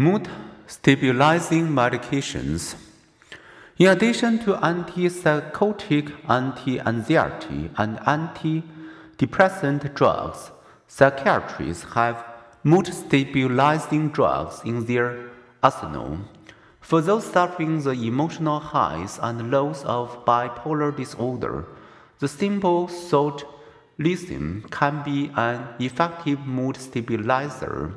Mood stabilizing medications. In addition to antipsychotic, anti anxiety, and antidepressant drugs, psychiatrists have mood stabilizing drugs in their arsenal. For those suffering the emotional highs and lows of bipolar disorder, the simple salt lithium can be an effective mood stabilizer.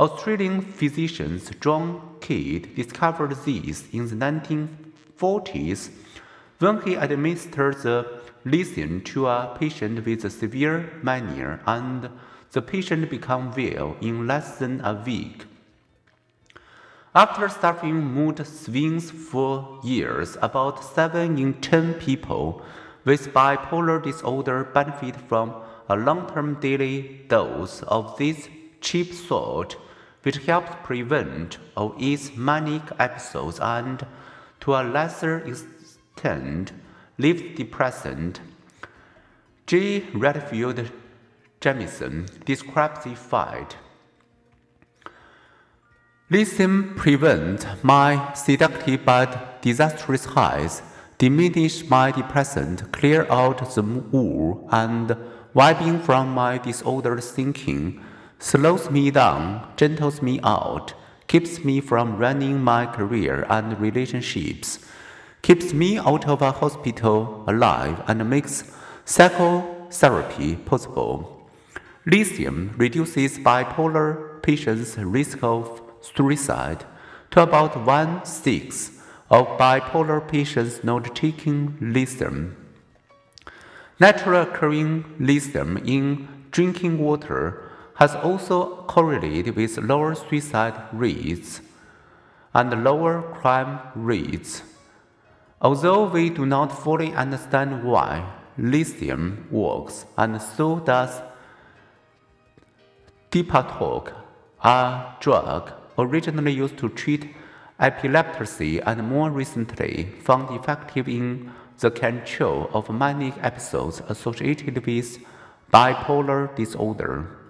Australian physician John Cade discovered this in the 1940s when he administered the lithium to a patient with a severe mania and the patient became well in less than a week. After suffering mood swings for years, about 7 in 10 people with bipolar disorder benefit from a long term daily dose of this cheap salt which helps prevent or ease manic episodes and, to a lesser extent, leaves depressant. Kay Redfield Jamison describes the fact. Lithium prevents my seductive but disastrous highs, diminish my depressant, clear out the wool, and wiping from my disordered thinking slows me down, gentles me out, keeps me from running my career and relationships, keeps me out of a hospital alive, and makes psychotherapy possible. Lithium reduces bipolar patients' risk of suicide to about one sixth of bipolar patients not taking lithium. Natural occurring lithium in drinking water has also correlated with lower suicide rates and lower crime rates. Although we do not fully understand why lithium works, and so does Dipraglurant, a drug originally used to treat epilepsy and more recently found effective in the control of manic episodes associated with bipolar disorder.